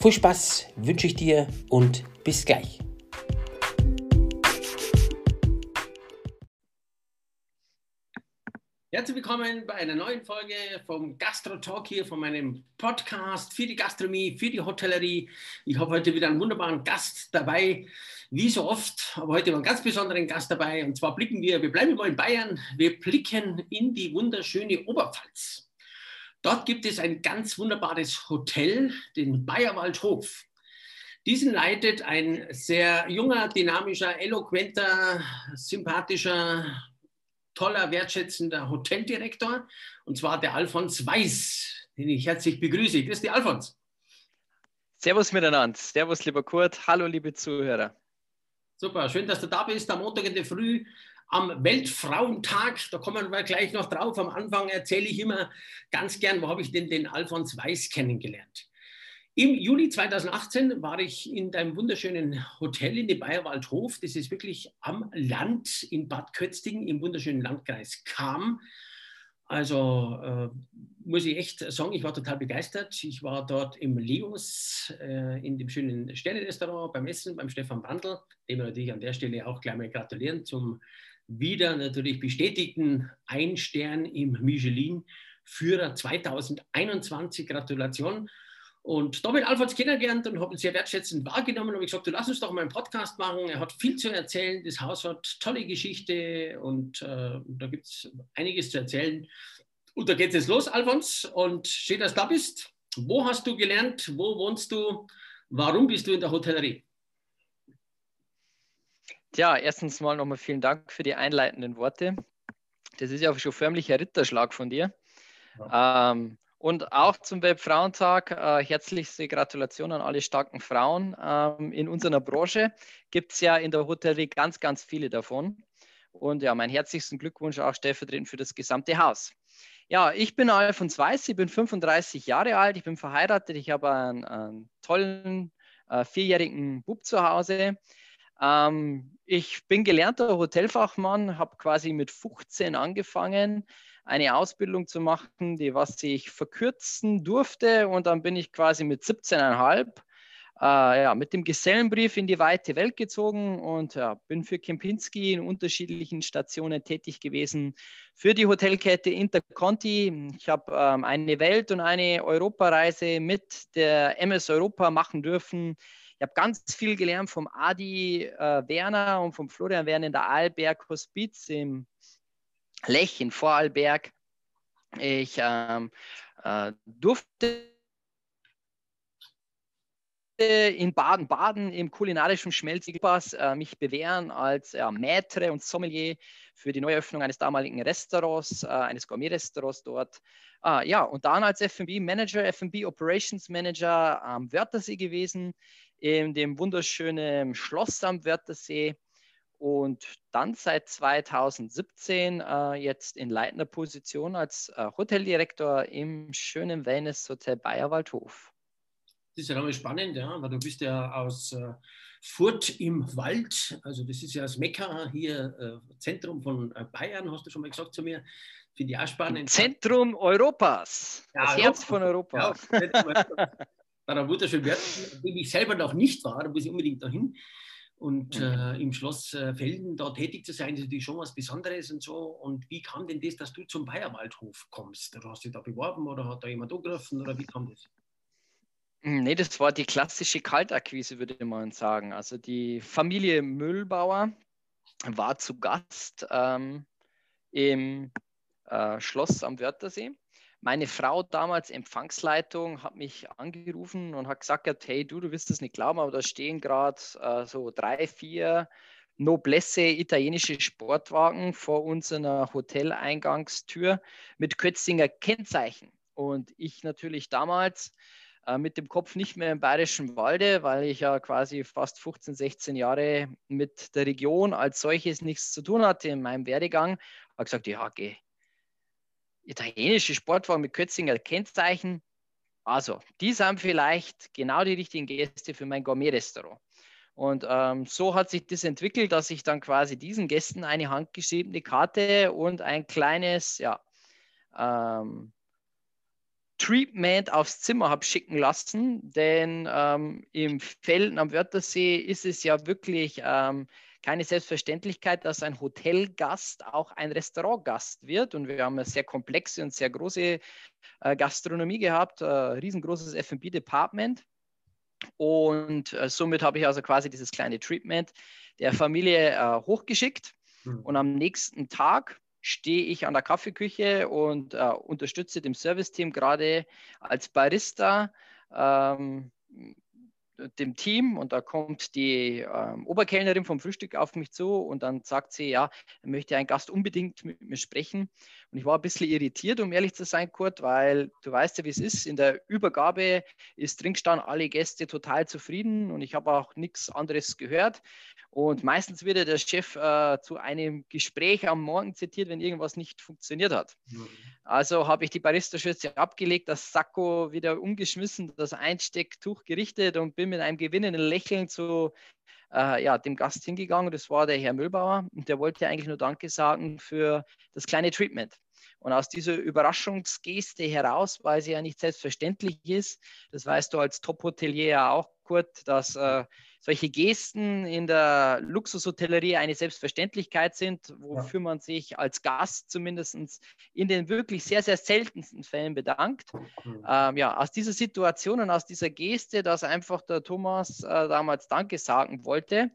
Viel Spaß wünsche ich dir und bis gleich. Herzlich willkommen bei einer neuen Folge vom Gastro Talk hier von meinem Podcast für die Gastronomie, für die Hotellerie. Ich habe heute wieder einen wunderbaren Gast dabei, wie so oft, aber heute einen ganz besonderen Gast dabei. Und zwar blicken wir, wir bleiben mal in Bayern, wir blicken in die wunderschöne Oberpfalz. Dort gibt es ein ganz wunderbares Hotel, den Bayerwaldhof. Diesen leitet ein sehr junger, dynamischer, eloquenter, sympathischer, toller, wertschätzender Hoteldirektor, und zwar der Alfons Weiß, den ich herzlich begrüße. Grüß dich, Alfons. Servus miteinander. Servus, lieber Kurt. Hallo, liebe Zuhörer. Super, schön, dass du da bist. Am Montag in der Früh am Weltfrauentag, da kommen wir gleich noch drauf, am Anfang erzähle ich immer ganz gern, wo habe ich denn den Alfons Weiß kennengelernt. Im Juli 2018 war ich in deinem wunderschönen Hotel in dem Bayerwaldhof. Das ist wirklich am Land in Bad Kötzting im wunderschönen Landkreis Kam. Also äh, muss ich echt sagen, ich war total begeistert. Ich war dort im Leos, äh, in dem schönen Sterne-Restaurant beim Essen, beim Stefan Brandl, dem wir natürlich an der Stelle auch gleich mal gratulieren zum wieder natürlich bestätigten Ein Stern im Michelin-Führer 2021. Gratulation. Und da ich Alfons kennengelernt und habe ihn sehr wertschätzend wahrgenommen. Und habe gesagt, du lass uns doch mal einen Podcast machen. Er hat viel zu erzählen. Das Haus hat tolle Geschichte und äh, da gibt es einiges zu erzählen. Und da geht es jetzt los, Alfons. Und schön, dass du da bist. Wo hast du gelernt? Wo wohnst du? Warum bist du in der Hotellerie? Ja, erstens mal nochmal vielen Dank für die einleitenden Worte. Das ist ja schon förmlicher Ritterschlag von dir. Ja. Ähm, und auch zum Weltfrauentag äh, herzlichste Gratulation an alle starken Frauen. Ähm, in unserer Branche gibt es ja in der Hotellerie ganz, ganz viele davon. Und ja, meinen herzlichsten Glückwunsch auch stellvertretend für das gesamte Haus. Ja, ich bin Alfons Weiß, ich bin 35 Jahre alt, ich bin verheiratet, ich habe einen, einen tollen äh, vierjährigen Bub zu Hause. Ähm, ich bin gelernter Hotelfachmann, habe quasi mit 15 angefangen, eine Ausbildung zu machen, die was ich verkürzen durfte und dann bin ich quasi mit 17,5 äh, ja, mit dem Gesellenbrief in die weite Welt gezogen und ja, bin für Kempinski in unterschiedlichen Stationen tätig gewesen. Für die Hotelkette Interconti. Ich habe ähm, eine Welt- und eine Europareise mit der MS Europa machen dürfen. Ich habe ganz viel gelernt vom Adi äh, Werner und vom Florian Werner in der Arlberg Hospiz im Lech in Vorarlberg. Ich ähm, äh, durfte in Baden-Baden im kulinarischen Schmelzpass äh, mich bewähren als äh, Maître und Sommelier für die Neueröffnung eines damaligen Restaurants, äh, eines Gourmet-Restaurants dort. Ah, ja, und dann als F&B-Manager, F&B Operations Manager am Wörthersee gewesen in dem wunderschönen Schloss am Wörthersee und dann seit 2017 äh, jetzt in leitender Position als äh, Hoteldirektor im schönen Wellness Hotel Bayerwaldhof. Das ist ja nochmal spannend, ja, weil du bist ja aus äh, Furt im Wald, also das ist ja das Mekka hier, äh, Zentrum von äh, Bayern, hast du schon mal gesagt zu mir. Finde ich auch spannend. Zentrum Europas, ja, das Herz von Europa. Ja, einer wunderschönen Wörth, wo ich selber noch nicht war, da muss ich unbedingt dahin. Und mhm. äh, im Schloss äh, Felden da tätig zu sein, ist natürlich schon was Besonderes und so. Und wie kam denn das, dass du zum Bayerwaldhof kommst? Oder hast du dich da beworben oder hat da jemand angerufen oder wie kam das? Hm, nee, das war die klassische Kaltakquise, würde man sagen. Also die Familie Müllbauer war zu Gast ähm, im äh, Schloss am Wörthersee meine Frau damals Empfangsleitung hat mich angerufen und hat gesagt, hey du, du wirst es nicht glauben, aber da stehen gerade äh, so drei, vier Noblesse italienische Sportwagen vor unserer Hoteleingangstür mit Kötzinger Kennzeichen. Und ich natürlich damals äh, mit dem Kopf nicht mehr im Bayerischen Walde, weil ich ja quasi fast 15, 16 Jahre mit der Region als solches nichts zu tun hatte in meinem Werdegang. Habe gesagt, ja, geh. Italienische Sportwagen mit Kötzinger Kennzeichen. Also, die sind vielleicht genau die richtigen Gäste für mein Gourmet-Restaurant. Und ähm, so hat sich das entwickelt, dass ich dann quasi diesen Gästen eine handgeschriebene Karte und ein kleines, ja, ähm, Treatment aufs Zimmer habe schicken lassen, denn ähm, im Felden am Wörthersee ist es ja wirklich ähm, keine Selbstverständlichkeit, dass ein Hotelgast auch ein Restaurantgast wird. Und wir haben eine sehr komplexe und sehr große äh, Gastronomie gehabt, äh, riesengroßes FB-Department. Und äh, somit habe ich also quasi dieses kleine Treatment der Familie äh, hochgeschickt. Mhm. Und am nächsten Tag stehe ich an der Kaffeeküche und äh, unterstütze dem Serviceteam gerade als Barista ähm, dem Team und da kommt die ähm, Oberkellnerin vom Frühstück auf mich zu und dann sagt sie, ja, möchte ein Gast unbedingt mit mir sprechen. Und ich war ein bisschen irritiert, um ehrlich zu sein, Kurt, weil du weißt ja, wie es ist. In der Übergabe ist drin gestanden, alle Gäste total zufrieden und ich habe auch nichts anderes gehört. Und meistens wird ja der Chef äh, zu einem Gespräch am Morgen zitiert, wenn irgendwas nicht funktioniert hat. Mhm. Also habe ich die Barista-Schürze abgelegt, das Sakko wieder umgeschmissen, das Einstecktuch gerichtet und bin mit einem gewinnenden Lächeln zu äh, ja, dem Gast hingegangen. Das war der Herr Müllbauer und der wollte eigentlich nur Danke sagen für das kleine Treatment. Und aus dieser Überraschungsgeste heraus, weil sie ja nicht selbstverständlich ist, das weißt du als Top-Hotelier ja auch, Kurt, dass äh, solche Gesten in der Luxushotellerie eine Selbstverständlichkeit sind, wofür ja. man sich als Gast zumindest in den wirklich sehr, sehr seltensten Fällen bedankt. Mhm. Ähm, ja, aus dieser Situation und aus dieser Geste, dass einfach der Thomas äh, damals Danke sagen wollte,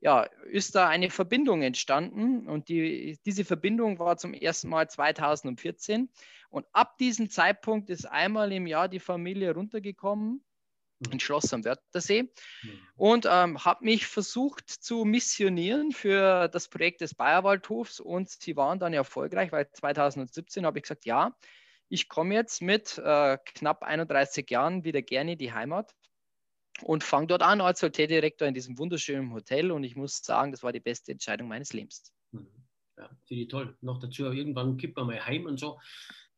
ja, ist da eine Verbindung entstanden und die, diese Verbindung war zum ersten Mal 2014 und ab diesem Zeitpunkt ist einmal im Jahr die Familie runtergekommen in Schloss am Wörthersee mhm. und ähm, habe mich versucht zu missionieren für das Projekt des Bayerwaldhofs und sie waren dann erfolgreich, weil 2017 habe ich gesagt, ja, ich komme jetzt mit äh, knapp 31 Jahren wieder gerne in die Heimat und fange dort an als Hoteldirektor in diesem wunderschönen Hotel und ich muss sagen, das war die beste Entscheidung meines Lebens. Mhm. Ja, finde ich toll. Noch dazu, irgendwann kippt man mal heim und so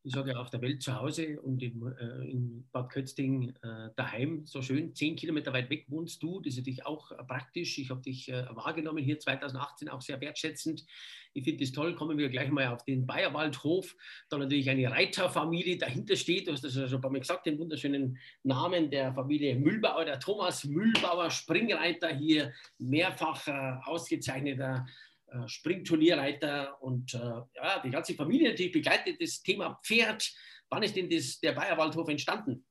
ich sage ja, auf der Welt zu Hause und im, äh, in Bad Kötzting äh, daheim, so schön, zehn Kilometer weit weg wohnst du. Das ist natürlich auch äh, praktisch. Ich habe dich äh, wahrgenommen hier 2018, auch sehr wertschätzend. Ich finde es toll. Kommen wir gleich mal auf den Bayerwaldhof. Da natürlich eine Reiterfamilie dahinter steht. Du hast das ja schon ein paar Mal gesagt, den wunderschönen Namen der Familie Mühlbauer, der Thomas Mühlbauer, Springreiter hier, mehrfach ausgezeichneter äh, Springturnierreiter und äh, ja, die ganze Familie natürlich begleitet das Thema Pferd. Wann ist denn das, der Bayerwaldhof entstanden?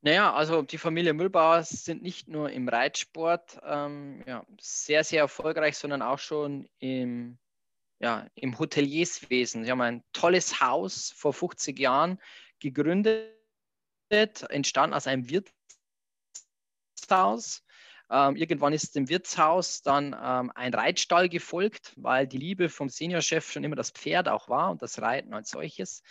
Naja, also die Familie Müllbauer sind nicht nur im Reitsport ähm, ja, sehr, sehr erfolgreich, sondern auch schon im, ja, im Hotelierswesen. Sie haben ein tolles Haus vor 50 Jahren gegründet, entstanden aus einem Wirtshaus ähm, irgendwann ist dem Wirtshaus dann ähm, ein Reitstall gefolgt, weil die Liebe vom Seniorchef schon immer das Pferd auch war und das Reiten als solches.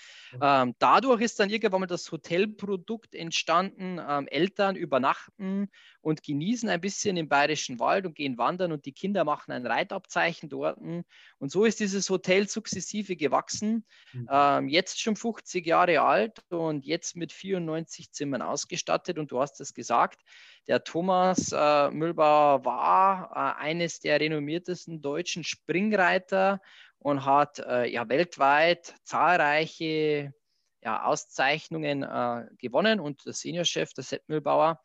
Ähm, dadurch ist dann irgendwann mal das Hotelprodukt entstanden. Ähm, Eltern übernachten und genießen ein bisschen im Bayerischen Wald und gehen wandern und die Kinder machen ein Reitabzeichen dort. Und so ist dieses Hotel sukzessive gewachsen. Mhm. Ähm, jetzt schon 50 Jahre alt und jetzt mit 94 Zimmern ausgestattet. Und du hast es gesagt, der Thomas äh, Müllbauer war äh, eines der renommiertesten deutschen Springreiter und hat äh, ja weltweit zahlreiche ja, Auszeichnungen äh, gewonnen. Und der Seniorchef, der Sepp Müllbauer,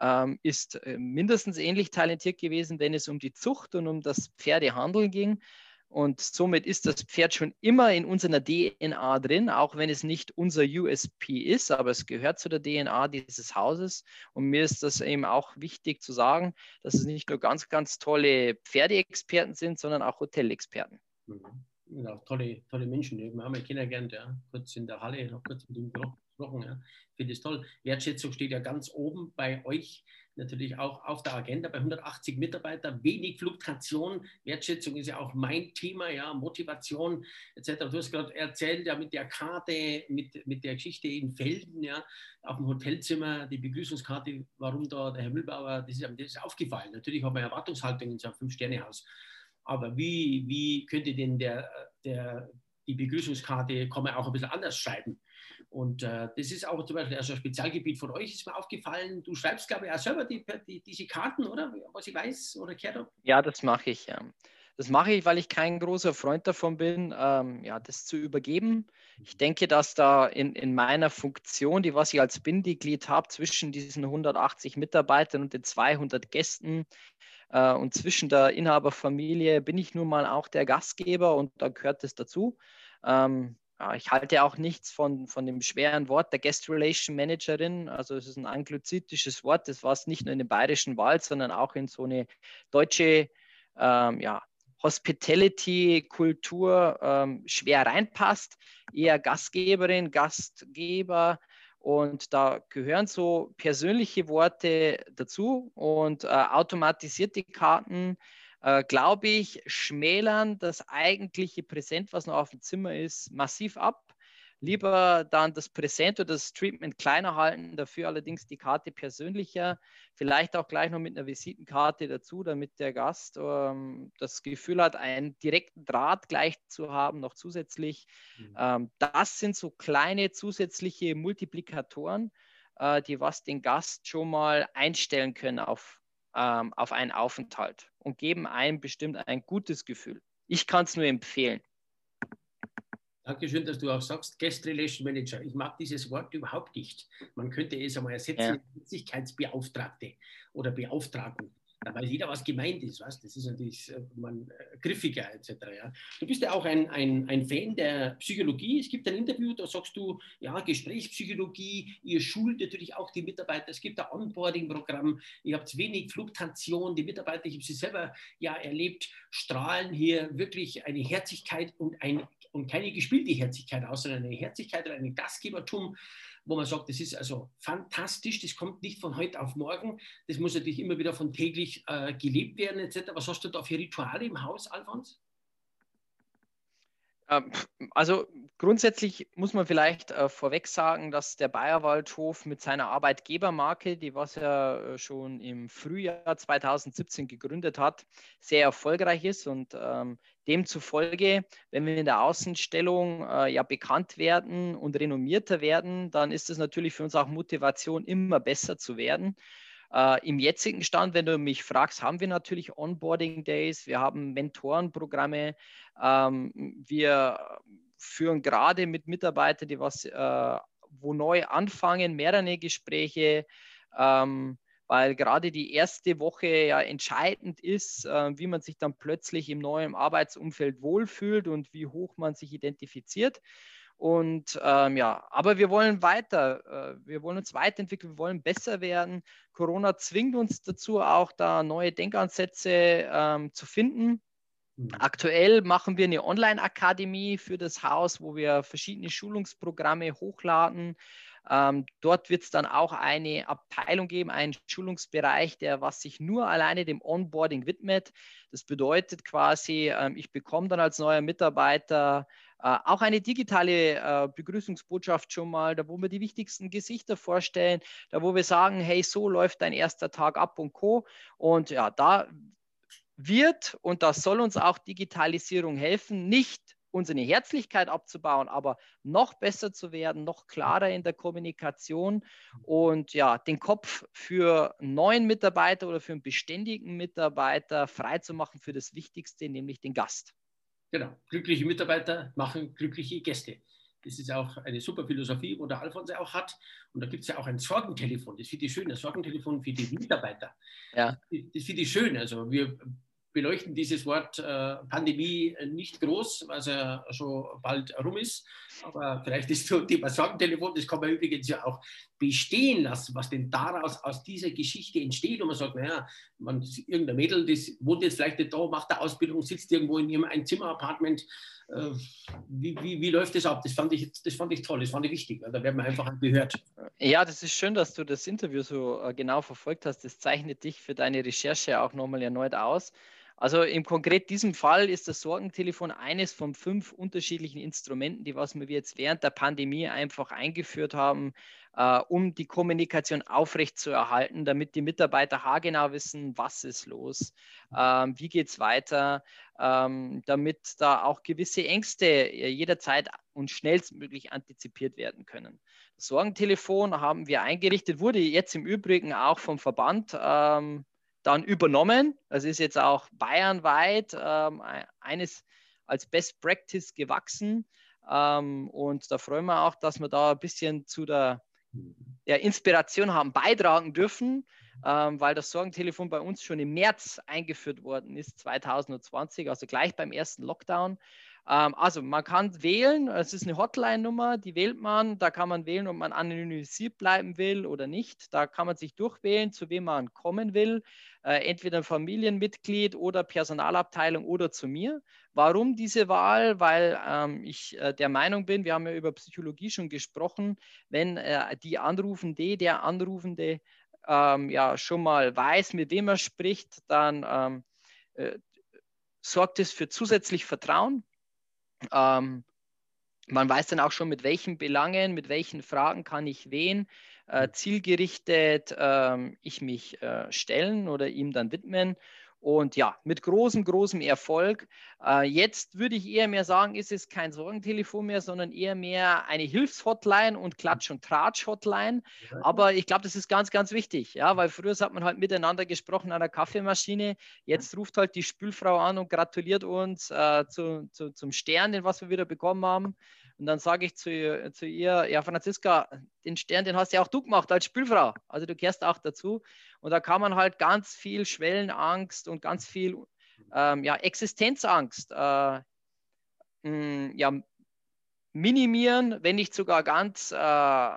ähm, ist äh, mindestens ähnlich talentiert gewesen, wenn es um die Zucht und um das Pferdehandeln ging. Und somit ist das Pferd schon immer in unserer DNA drin, auch wenn es nicht unser USP ist, aber es gehört zu der DNA dieses Hauses. Und mir ist das eben auch wichtig zu sagen, dass es nicht nur ganz, ganz tolle Pferdeexperten sind, sondern auch Hotelexperten. Mhm. Ja, tolle, tolle Menschen. Wir haben ja kennengelernt, ja. kurz in der Halle, noch kurz mit ihm gesprochen. Ja. Ich finde es toll. Wertschätzung steht ja ganz oben bei euch natürlich auch auf der Agenda bei 180 Mitarbeitern. Wenig Fluktuation, Wertschätzung ist ja auch mein Thema, ja, Motivation etc. Du hast gerade erzählt, ja, mit der Karte, mit, mit der Geschichte in Felden, ja, auf dem Hotelzimmer, die Begrüßungskarte, warum da der Herr Müllbauer, das ist, das ist aufgefallen. Natürlich haben wir Erwartungshaltung in so einem Fünf-Sterne-Haus. Aber wie, wie könnte denn der, der, die Begrüßungskarte, kann man auch ein bisschen anders schreiben? Und äh, das ist auch zum Beispiel also ein Spezialgebiet von euch, ist mir aufgefallen. Du schreibst, glaube ich, auch selber die, die, diese Karten, oder? Was ich weiß oder gehört habe. Ja, das mache ich. Ja. Das mache ich, weil ich kein großer Freund davon bin, ähm, ja, das zu übergeben. Ich denke, dass da in, in meiner Funktion, die was ich als Bindeglied habe, zwischen diesen 180 Mitarbeitern und den 200 Gästen äh, und zwischen der Inhaberfamilie bin ich nun mal auch der Gastgeber und da gehört es dazu. Ähm, ich halte auch nichts von, von dem schweren Wort der Guest Relation Managerin. Also es ist ein anglozitisches Wort, das was nicht nur in den bayerischen Wald, sondern auch in so eine deutsche ähm, ja, Hospitality-Kultur ähm, schwer reinpasst. Eher Gastgeberin, Gastgeber. Und da gehören so persönliche Worte dazu und äh, automatisierte Karten äh, glaube ich, schmälern das eigentliche Präsent, was noch auf dem Zimmer ist, massiv ab. Lieber dann das Präsent oder das Treatment kleiner halten, dafür allerdings die Karte persönlicher, vielleicht auch gleich noch mit einer Visitenkarte dazu, damit der Gast ähm, das Gefühl hat, einen direkten Draht gleich zu haben, noch zusätzlich. Mhm. Ähm, das sind so kleine zusätzliche Multiplikatoren, äh, die was den Gast schon mal einstellen können auf, ähm, auf einen Aufenthalt und geben einem bestimmt ein gutes Gefühl. Ich kann es nur empfehlen. Dankeschön, dass du auch sagst, Guest Relation Manager. Ich mag dieses Wort überhaupt nicht. Man könnte es einmal ersetzen, ja. Sicherheitsbeauftragte oder Beauftragung da weiß jeder, was gemeint ist. Was? Das ist natürlich äh, man, äh, griffiger etc. Ja. Du bist ja auch ein, ein, ein Fan der Psychologie. Es gibt ein Interview, da sagst du, ja, Gesprächspsychologie, ihr schult natürlich auch die Mitarbeiter. Es gibt ein Onboarding-Programm, ihr habt wenig Fluktuation. Die Mitarbeiter, ich habe sie selber ja erlebt, strahlen hier wirklich eine Herzlichkeit und, ein, und keine gespielte Herzlichkeit aus, sondern eine Herzlichkeit und ein Gastgebertum wo man sagt, das ist also fantastisch, das kommt nicht von heute auf morgen, das muss natürlich immer wieder von täglich äh, gelebt werden etc. Was hast du da für Rituale im Haus, Alfons? Ähm, also grundsätzlich muss man vielleicht äh, vorweg sagen, dass der Bayerwaldhof mit seiner Arbeitgebermarke, die was er äh, schon im Frühjahr 2017 gegründet hat, sehr erfolgreich ist und ähm, demzufolge, wenn wir in der Außenstellung äh, ja bekannt werden und renommierter werden, dann ist es natürlich für uns auch Motivation, immer besser zu werden. Äh, Im jetzigen Stand, wenn du mich fragst, haben wir natürlich Onboarding Days, wir haben Mentorenprogramme, ähm, wir führen gerade mit Mitarbeitern, die was äh, wo neu anfangen, mehrere Gespräche, ähm, weil gerade die erste Woche ja entscheidend ist, äh, wie man sich dann plötzlich im neuen Arbeitsumfeld wohlfühlt und wie hoch man sich identifiziert. Und ähm, ja, aber wir wollen weiter, äh, wir wollen uns weiterentwickeln, wir wollen besser werden. Corona zwingt uns dazu, auch da neue Denkansätze ähm, zu finden. Mhm. Aktuell machen wir eine Online-Akademie für das Haus, wo wir verschiedene Schulungsprogramme hochladen. Ähm, dort wird es dann auch eine Abteilung geben, einen Schulungsbereich, der was sich nur alleine dem Onboarding widmet. Das bedeutet quasi, ähm, ich bekomme dann als neuer Mitarbeiter äh, auch eine digitale äh, Begrüßungsbotschaft schon mal, da wo wir die wichtigsten Gesichter vorstellen, da wo wir sagen, hey, so läuft dein erster Tag ab und co. Und ja, da wird und das soll uns auch Digitalisierung helfen, nicht unsere Herzlichkeit abzubauen, aber noch besser zu werden, noch klarer in der Kommunikation und ja, den Kopf für neuen Mitarbeiter oder für einen beständigen Mitarbeiter freizumachen für das Wichtigste, nämlich den Gast. Genau, glückliche Mitarbeiter machen glückliche Gäste. Das ist auch eine super Philosophie, wo der Alfons auch hat. Und da gibt es ja auch ein Sorgentelefon. Das finde ich schön, das Sorgentelefon für die Mitarbeiter. Ja. Das finde ich schön. Also wir beleuchten dieses Wort äh, Pandemie nicht groß, was ja schon bald rum ist. Aber vielleicht ist das Thema Sorgentelefon, das kann man übrigens ja auch bestehen lassen, was denn daraus aus dieser Geschichte entsteht. Und man sagt, naja, man, irgendein Mädel, das wohnt jetzt vielleicht nicht da, macht eine Ausbildung, sitzt irgendwo in ihrem Einzimmer-Apartment. Äh, wie, wie, wie läuft das ab? Das fand, ich, das fand ich toll, das fand ich wichtig, weil da werden wir einfach gehört. Ja, das ist schön, dass du das Interview so äh, genau verfolgt hast. Das zeichnet dich für deine Recherche auch nochmal erneut aus. Also im konkret diesem Fall ist das Sorgentelefon eines von fünf unterschiedlichen Instrumenten, die was wir jetzt während der Pandemie einfach eingeführt haben, äh, um die Kommunikation aufrechtzuerhalten, damit die Mitarbeiter haargenau wissen, was ist los, ähm, wie geht es weiter, ähm, damit da auch gewisse Ängste äh, jederzeit und schnellstmöglich antizipiert werden können. Das Sorgentelefon haben wir eingerichtet, wurde jetzt im Übrigen auch vom Verband ähm, dann übernommen. Das ist jetzt auch bayernweit ähm, eines als Best Practice gewachsen. Ähm, und da freuen wir auch, dass wir da ein bisschen zu der, der Inspiration haben beitragen dürfen, ähm, weil das Sorgentelefon bei uns schon im März eingeführt worden ist, 2020, also gleich beim ersten Lockdown. Ähm, also man kann wählen, es ist eine Hotline-Nummer, die wählt man, da kann man wählen, ob man anonymisiert bleiben will oder nicht. Da kann man sich durchwählen, zu wem man kommen will, äh, entweder ein Familienmitglied oder Personalabteilung oder zu mir. Warum diese Wahl? Weil ähm, ich äh, der Meinung bin, wir haben ja über Psychologie schon gesprochen, wenn äh, die Anrufende, der Anrufende ähm, ja schon mal weiß, mit wem er spricht, dann ähm, äh, sorgt es für zusätzlich Vertrauen ähm, man weiß dann auch schon, mit welchen Belangen, mit welchen Fragen kann ich wen äh, hm. zielgerichtet äh, ich mich äh, stellen oder ihm dann widmen. Und ja, mit großem, großem Erfolg. Äh, jetzt würde ich eher mehr sagen, ist es kein Sorgentelefon mehr, sondern eher mehr eine Hilfshotline und Klatsch- und Tratsch-Hotline. Aber ich glaube, das ist ganz, ganz wichtig, ja, weil früher hat man halt miteinander gesprochen an der Kaffeemaschine. Jetzt ruft halt die Spülfrau an und gratuliert uns äh, zu, zu, zum Stern, den was wir wieder bekommen haben. Und dann sage ich zu, zu ihr, ja, Franziska, den Stern, den hast ja auch du gemacht als Spielfrau. Also du kehrst auch dazu. Und da kann man halt ganz viel Schwellenangst und ganz viel ähm, ja, Existenzangst äh, mh, ja, minimieren, wenn nicht sogar ganz äh,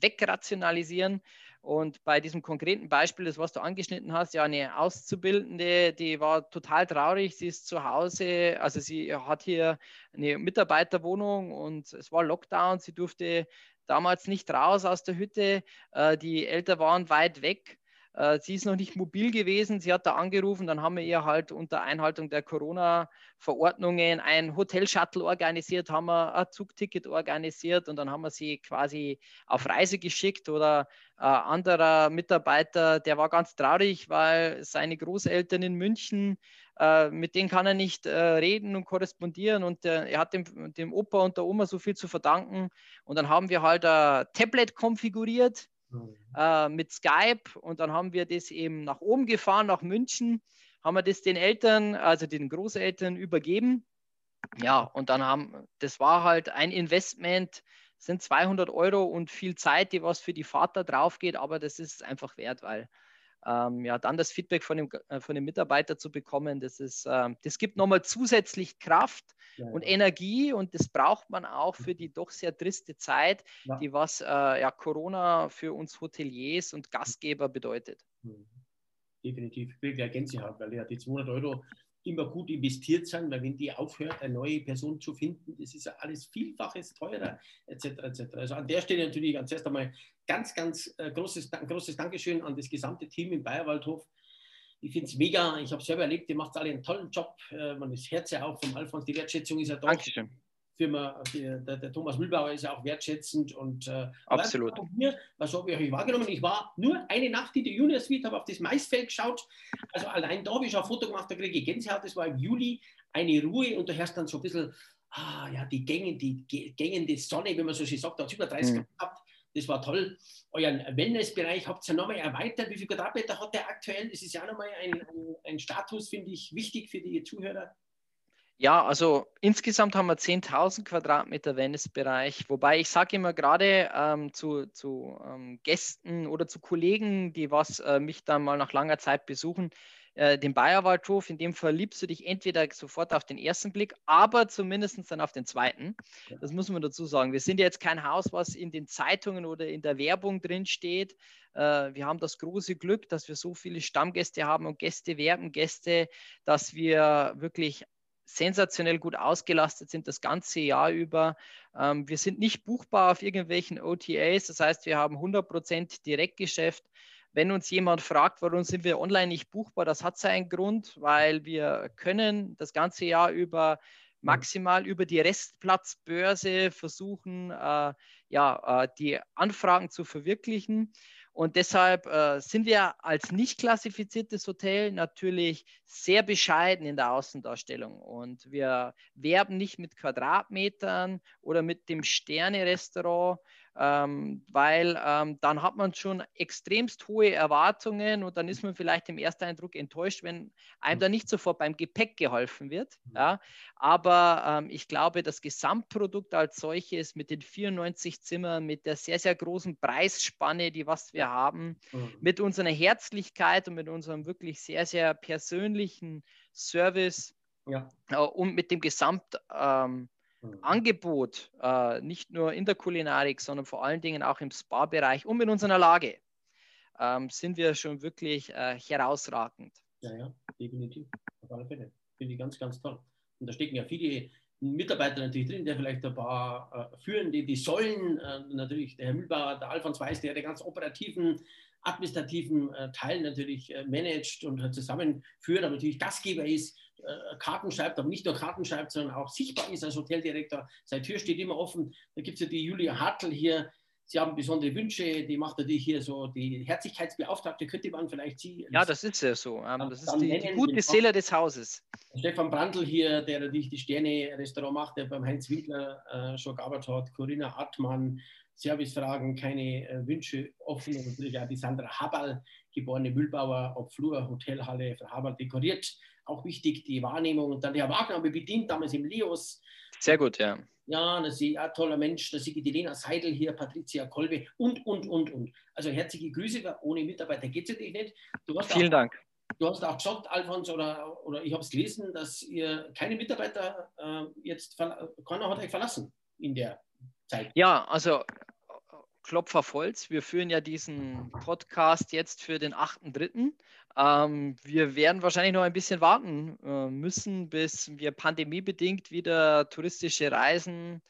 wegrationalisieren. Und bei diesem konkreten Beispiel, das was du angeschnitten hast, ja, eine Auszubildende, die war total traurig. Sie ist zu Hause, also sie hat hier eine Mitarbeiterwohnung und es war Lockdown. Sie durfte damals nicht raus aus der Hütte. Äh, die Eltern waren weit weg. Äh, sie ist noch nicht mobil gewesen. Sie hat da angerufen. Dann haben wir ihr halt unter Einhaltung der Corona-Verordnungen ein Hotel-Shuttle organisiert, haben wir ein Zugticket organisiert und dann haben wir sie quasi auf Reise geschickt. Oder ein äh, anderer Mitarbeiter, der war ganz traurig, weil seine Großeltern in München äh, mit denen kann er nicht reden und korrespondieren und er hat dem, dem Opa und der Oma so viel zu verdanken. Und dann haben wir halt ein Tablet konfiguriert. Äh, mit Skype und dann haben wir das eben nach oben gefahren, nach München, haben wir das den Eltern, also den Großeltern übergeben. Ja, und dann haben, das war halt ein Investment, sind 200 Euro und viel Zeit, die was für die Vater drauf geht, aber das ist einfach wert, weil ähm, ja, dann das Feedback von dem, äh, von dem Mitarbeiter zu bekommen, das, ist, ähm, das gibt nochmal zusätzlich Kraft ja, und Energie und das braucht man auch für die doch sehr triste Zeit, ja. die was äh, ja, Corona für uns Hoteliers und Gastgeber bedeutet. Mhm. Definitiv. Ich will gleich Gänsehaut, weil ja die 200 Euro immer gut investiert sein, weil wenn die aufhört, eine neue Person zu finden, das ist ja alles Vielfaches teurer, etc. etc. Also an der Stelle natürlich ganz erst einmal ganz, ganz äh, großes, großes Dankeschön an das gesamte Team im Bayerwaldhof. Ich finde es mega, ich habe es selber erlebt, ihr macht alle einen tollen Job. Äh, man das Herz ja auch vom Alfons, die Wertschätzung ist ja da. Dankeschön. Firma, der, der, Thomas Mühlbauer ist ja auch wertschätzend und äh, absolut. Hier, was habe ich euch wahrgenommen? Ich war nur eine Nacht in der Junior Suite, habe auf das Maisfeld geschaut. Also allein da habe ich schon ein Foto gemacht, da kriege ich Gänsehaut. Das war im Juli eine Ruhe und du hörst dann so ein bisschen, ah ja, die Gänge, die gängende Sonne, wenn man so schön sagt, da hat es über 30 mhm. gehabt. Das war toll. Euren Wellnessbereich habt ihr nochmal erweitert. Wie viele Quadratmeter hat der aktuell? Das ist ja nochmal ein, ein, ein Status, finde ich, wichtig für die Zuhörer. Ja, also insgesamt haben wir 10.000 Quadratmeter Wellnessbereich, wobei ich sage immer gerade ähm, zu, zu ähm, Gästen oder zu Kollegen, die was äh, mich dann mal nach langer Zeit besuchen, äh, den Bayerwaldhof, in dem verliebst du dich entweder sofort auf den ersten Blick, aber zumindest dann auf den zweiten. Das muss man dazu sagen. Wir sind ja jetzt kein Haus, was in den Zeitungen oder in der Werbung drin steht. Äh, wir haben das große Glück, dass wir so viele Stammgäste haben und Gäste werben Gäste, dass wir wirklich sensationell gut ausgelastet sind das ganze Jahr über. Ähm, wir sind nicht buchbar auf irgendwelchen OTAs, das heißt, wir haben 100% Direktgeschäft. Wenn uns jemand fragt, warum sind wir online nicht buchbar, das hat seinen Grund, weil wir können das ganze Jahr über maximal über die Restplatzbörse versuchen, äh, ja, äh, die Anfragen zu verwirklichen. Und deshalb äh, sind wir als nicht klassifiziertes Hotel natürlich sehr bescheiden in der Außendarstellung. Und wir werben nicht mit Quadratmetern oder mit dem Sterne-Restaurant, ähm, weil ähm, dann hat man schon extremst hohe Erwartungen und dann ist man vielleicht im ersten Eindruck enttäuscht, wenn einem da nicht sofort beim Gepäck geholfen wird. Mhm. Ja. Aber ähm, ich glaube, das Gesamtprodukt als solches mit den 94 Zimmern, mit der sehr, sehr großen Preisspanne, die was wir haben, mhm. mit unserer Herzlichkeit und mit unserem wirklich sehr, sehr persönlichen Service ja. äh, und mit dem Gesamt ähm, Mhm. Angebot, äh, nicht nur in der Kulinarik, sondern vor allen Dingen auch im Spa-Bereich und mit unserer Lage, ähm, sind wir schon wirklich äh, herausragend. Ja, ja, definitiv. Auf alle Fälle. Finde ich ganz, ganz toll. Und da stecken ja viele Mitarbeiter natürlich drin, der vielleicht ein paar äh, führen, die, die sollen, äh, natürlich der Herr Mühlbauer, der Alfons Weiß, der den ganz operativen, administrativen äh, Teil natürlich äh, managt und zusammenführt, aber natürlich Gastgeber ist, äh, Karten schreibt, aber nicht nur Karten schreibt, sondern auch sichtbar ist als Hoteldirektor. Seine Tür steht immer offen. Da gibt es ja die Julia Hartl hier. Sie haben besondere Wünsche, die macht natürlich hier so die Herzlichkeitsbeauftragte, könnte man vielleicht Sie. Ja, das ist ja so. Ähm, das ist die, die gute Seele des Hauses. Stefan Brandl hier, der natürlich die Sterne-Restaurant macht, der beim Heinz Winkler äh, schon gearbeitet hat, Corinna Artmann, Servicefragen, keine äh, Wünsche offen und natürlich auch die Sandra Habal, geborene Müllbauer, ob Flur, Hotelhalle, Frau Habal dekoriert auch wichtig, die Wahrnehmung. Und dann der Wagner habe ich bedient, damals im Leos. Sehr gut, ja. Ja, das ist ein toller Mensch. Da sehe ich die Lena Seidel hier, Patricia Kolbe und, und, und, und. Also herzliche Grüße, ohne Mitarbeiter geht es natürlich nicht. Vielen auch, Dank. Du hast auch gesagt, Alfons, oder, oder ich habe es gelesen, dass ihr keine Mitarbeiter äh, jetzt, keiner hat euch verlassen in der Zeit. Ja, also Klopfer Holz. Wir führen ja diesen Podcast jetzt für den 8.3. Ähm, wir werden wahrscheinlich noch ein bisschen warten äh, müssen, bis wir pandemiebedingt wieder touristische Reisen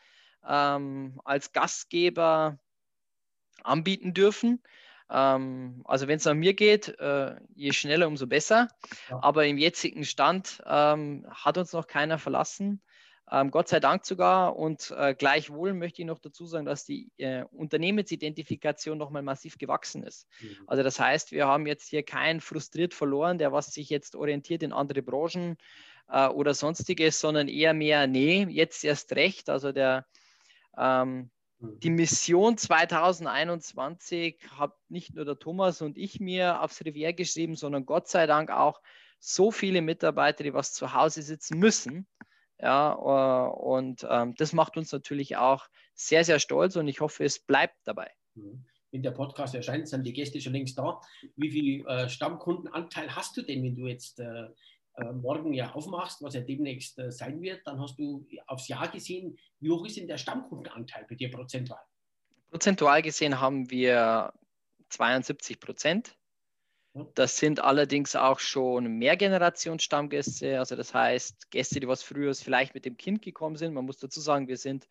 ähm, als Gastgeber anbieten dürfen. Ähm, also wenn es an mir geht, äh, je schneller, umso besser. Ja. Aber im jetzigen Stand ähm, hat uns noch keiner verlassen. Ähm, Gott sei Dank sogar. Und äh, gleichwohl möchte ich noch dazu sagen, dass die äh, Unternehmensidentifikation nochmal massiv gewachsen ist. Mhm. Also das heißt, wir haben jetzt hier keinen frustriert verloren, der was sich jetzt orientiert in andere Branchen äh, oder sonstiges, sondern eher mehr, nee, jetzt erst recht. Also der ähm, mhm. die Mission 2021 hat nicht nur der Thomas und ich mir aufs Revier geschrieben, sondern Gott sei Dank auch so viele Mitarbeiter, die was zu Hause sitzen müssen, ja, äh, und ähm, das macht uns natürlich auch sehr, sehr stolz und ich hoffe, es bleibt dabei. Mhm. Wenn der Podcast erscheint, sind die Gäste schon längst da. Wie viel äh, Stammkundenanteil hast du denn, wenn du jetzt äh, äh morgen ja aufmachst, was ja demnächst äh, sein wird? Dann hast du aufs Jahr gesehen, wie hoch ist denn der Stammkundenanteil bei dir prozentual? Prozentual gesehen haben wir 72 Prozent. Das sind allerdings auch schon Mehrgenerationsstammgäste, also das heißt Gäste, die was früher vielleicht mit dem Kind gekommen sind. Man muss dazu sagen, wir sind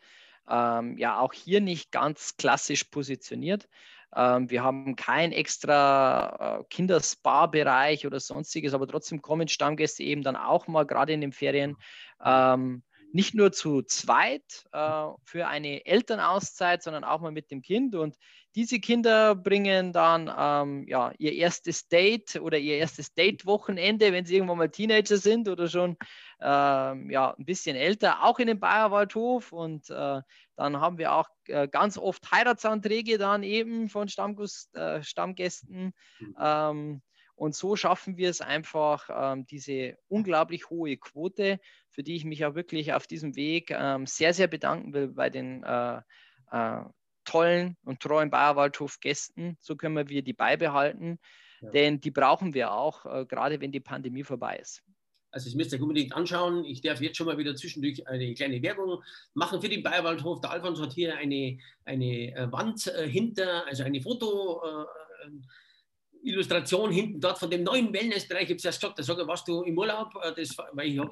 ähm, ja auch hier nicht ganz klassisch positioniert. Ähm, wir haben keinen extra äh, Kinderspa-Bereich oder sonstiges, aber trotzdem kommen Stammgäste eben dann auch mal gerade in den Ferien ähm, nicht nur zu zweit äh, für eine Elternauszeit, sondern auch mal mit dem Kind. Und diese Kinder bringen dann ähm, ja, ihr erstes Date oder ihr erstes Date-Wochenende, wenn sie irgendwann mal Teenager sind oder schon ähm, ja, ein bisschen älter, auch in den Bayerwaldhof. Und äh, dann haben wir auch äh, ganz oft Heiratsanträge dann eben von Stammgust, äh, Stammgästen. Mhm. Ähm, und so schaffen wir es einfach, ähm, diese unglaublich hohe Quote, für die ich mich auch wirklich auf diesem Weg ähm, sehr, sehr bedanken will bei den äh, äh, tollen und treuen Bayerwaldhof-Gästen. So können wir die beibehalten, ja. denn die brauchen wir auch, äh, gerade wenn die Pandemie vorbei ist. Also das müsst ihr unbedingt anschauen. Ich darf jetzt schon mal wieder zwischendurch eine kleine Werbung machen für den Bayerwaldhof. Der Alfons hat hier eine, eine äh, Wand äh, hinter, also eine Foto. Äh, Illustration hinten dort von dem neuen Wellnessbereich. Ich habe es erst gesagt, da sage warst du im Urlaub, äh, das, weil ich habe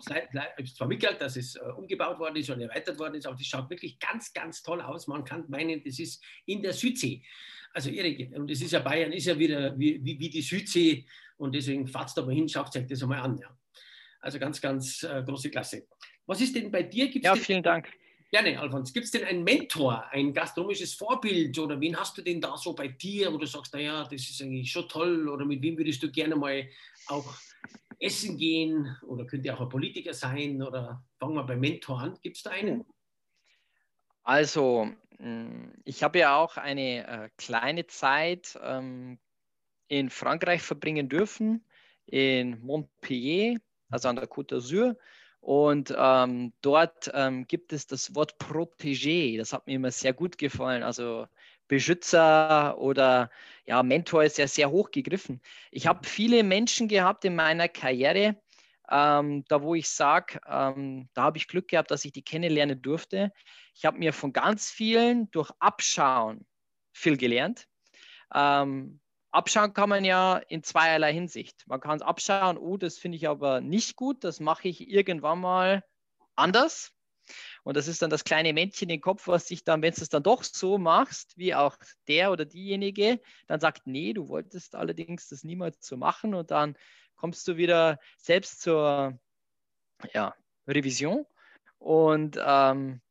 es zwar mitgekriegt, dass es äh, umgebaut worden ist und erweitert worden ist, aber das schaut wirklich ganz, ganz toll aus. Man kann meinen, das ist in der Südsee. Also irre. Und das ist ja Bayern, ist ja wieder wie, wie, wie die Südsee und deswegen fahrt da mal hin, schaut euch das einmal an. Ja. Also ganz, ganz äh, große Klasse. Was ist denn bei dir? Gibt's ja, vielen Dank. Gerne, Alfons. Gibt es denn einen Mentor, ein gastronomisches Vorbild oder wen hast du denn da so bei dir, wo du sagst, naja, das ist eigentlich schon toll oder mit wem würdest du gerne mal auch essen gehen oder könnte auch ein Politiker sein oder fangen wir beim Mentor an. Gibt es da einen? Also, hm, ich habe ja auch eine äh, kleine Zeit ähm, in Frankreich verbringen dürfen, in Montpellier, also an der Côte d'Azur. Und ähm, dort ähm, gibt es das Wort Protégé. Das hat mir immer sehr gut gefallen. Also Beschützer oder ja, Mentor ist ja sehr hoch gegriffen. Ich habe viele Menschen gehabt in meiner Karriere, ähm, da wo ich sage, ähm, da habe ich Glück gehabt, dass ich die kennenlernen durfte. Ich habe mir von ganz vielen durch Abschauen viel gelernt. Ähm, Abschauen kann man ja in zweierlei Hinsicht. Man kann es abschauen, oh, das finde ich aber nicht gut, das mache ich irgendwann mal anders. Und das ist dann das kleine Männchen im Kopf, was sich dann, wenn du es dann doch so machst, wie auch der oder diejenige, dann sagt, nee, du wolltest allerdings das niemals so machen und dann kommst du wieder selbst zur ja, Revision. Und ähm,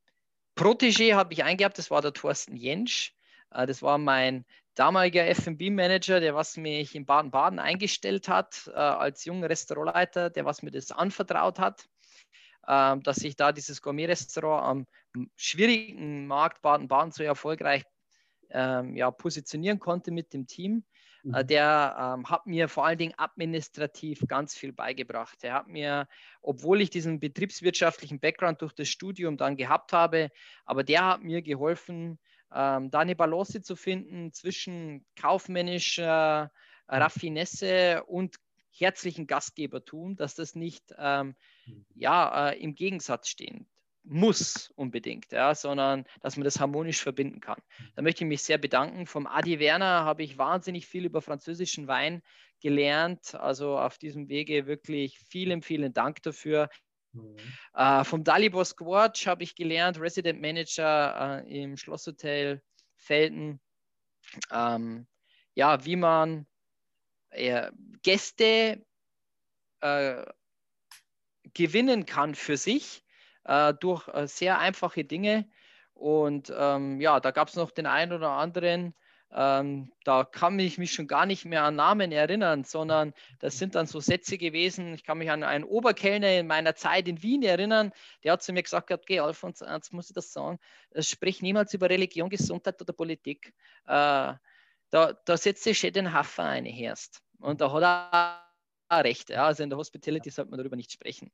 Protégé habe ich eingehabt, das war der Thorsten Jentsch. Äh, das war mein damaliger FB-Manager, der was mich in Baden-Baden eingestellt hat, äh, als junger Restaurantleiter, der was mir das anvertraut hat, äh, dass ich da dieses Gourmet-Restaurant am schwierigen Markt Baden-Baden so erfolgreich ähm, ja, positionieren konnte mit dem Team. Äh, mhm. der ähm, hat mir vor allen Dingen administrativ ganz viel beigebracht. Er hat mir, obwohl ich diesen betriebswirtschaftlichen Background durch das Studium dann gehabt habe, aber der hat mir geholfen, ähm, da eine Balance zu finden zwischen kaufmännischer äh, Raffinesse und herzlichen Gastgebertum, dass das nicht ähm, mhm. ja, äh, im Gegensatz stehen muss unbedingt, ja, sondern dass man das harmonisch verbinden kann. Mhm. Da möchte ich mich sehr bedanken. Vom Adi Werner habe ich wahnsinnig viel über französischen Wein gelernt. Also auf diesem Wege wirklich vielen, vielen Dank dafür. Mhm. Äh, vom Dalibor Squatch habe ich gelernt, Resident Manager äh, im Schlosshotel Felden. Ähm, ja, wie man äh, Gäste äh, gewinnen kann für sich äh, durch äh, sehr einfache Dinge. Und ähm, ja, da gab es noch den einen oder anderen, ähm, da kann ich mich schon gar nicht mehr an Namen erinnern, sondern das sind dann so Sätze gewesen. Ich kann mich an einen Oberkellner in meiner Zeit in Wien erinnern, der hat zu mir gesagt, okay, Alfons, jetzt muss ich das sagen, äh, sprich niemals über Religion, Gesundheit oder Politik. Äh, da, da setzt sich schon den Hafer ein, erst. Und da hat er recht. Ja. Also in der Hospitality sollte man darüber nicht sprechen.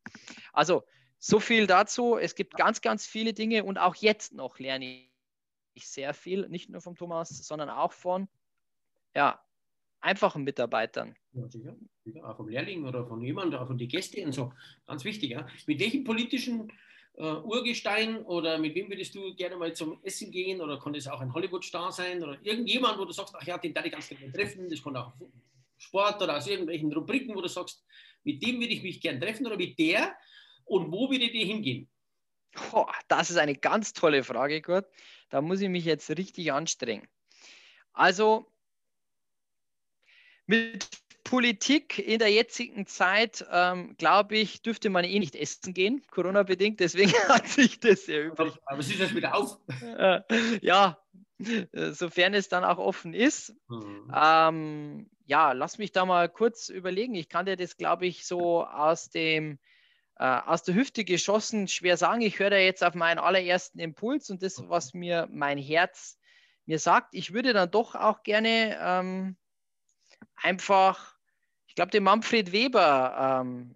Also so viel dazu. Es gibt ganz, ganz viele Dinge und auch jetzt noch lerne ich ich sehr viel, nicht nur vom Thomas, sondern auch von ja, einfachen Mitarbeitern. Ja, sicher. Auch vom Lehrling oder von jemandem, auch von den Gästen und so. Ganz wichtig. Ja. Mit welchem politischen äh, Urgestein oder mit wem würdest du gerne mal zum Essen gehen oder kann es auch ein Hollywood-Star sein oder irgendjemand, wo du sagst, ach ja, den darf ich ganz gerne treffen, das kann auch Sport oder aus irgendwelchen Rubriken, wo du sagst, mit dem würde ich mich gerne treffen oder mit der und wo würde ihr hingehen? Oh, das ist eine ganz tolle Frage, Kurt. Da muss ich mich jetzt richtig anstrengen. Also mit Politik in der jetzigen Zeit, ähm, glaube ich, dürfte man eh nicht essen gehen, Corona-bedingt. Deswegen hat sich das erübrigt. Aber es ist jetzt wieder auf. ja, sofern es dann auch offen ist. Mhm. Ähm, ja, lass mich da mal kurz überlegen. Ich kann dir das, glaube ich, so aus dem äh, aus der Hüfte geschossen, schwer sagen. Ich höre da jetzt auf meinen allerersten Impuls und das, was mir mein Herz mir sagt. Ich würde dann doch auch gerne ähm, einfach, ich glaube, den Manfred Weber ähm,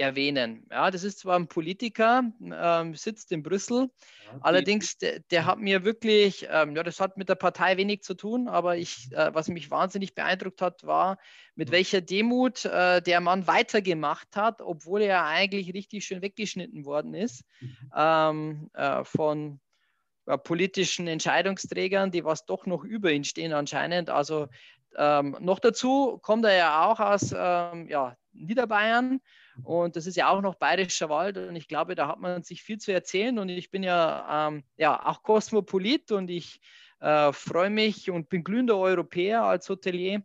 erwähnen. Ja, das ist zwar ein Politiker, ähm, sitzt in Brüssel, ja, allerdings der, der, hat mir wirklich, ähm, ja, das hat mit der Partei wenig zu tun, aber ich, äh, was mich wahnsinnig beeindruckt hat, war, mit welcher Demut äh, der Mann weitergemacht hat, obwohl er eigentlich richtig schön weggeschnitten worden ist mhm. ähm, äh, von politischen Entscheidungsträgern, die was doch noch über ihn stehen anscheinend. Also Ähm, noch dazu kommt er ja auch aus ähm, ja, Niederbayern und das ist ja auch noch bayerischer Wald und ich glaube, da hat man sich viel zu erzählen und ich bin ja, ähm, ja auch Kosmopolit und ich äh, freue mich und bin glühender Europäer als Hotelier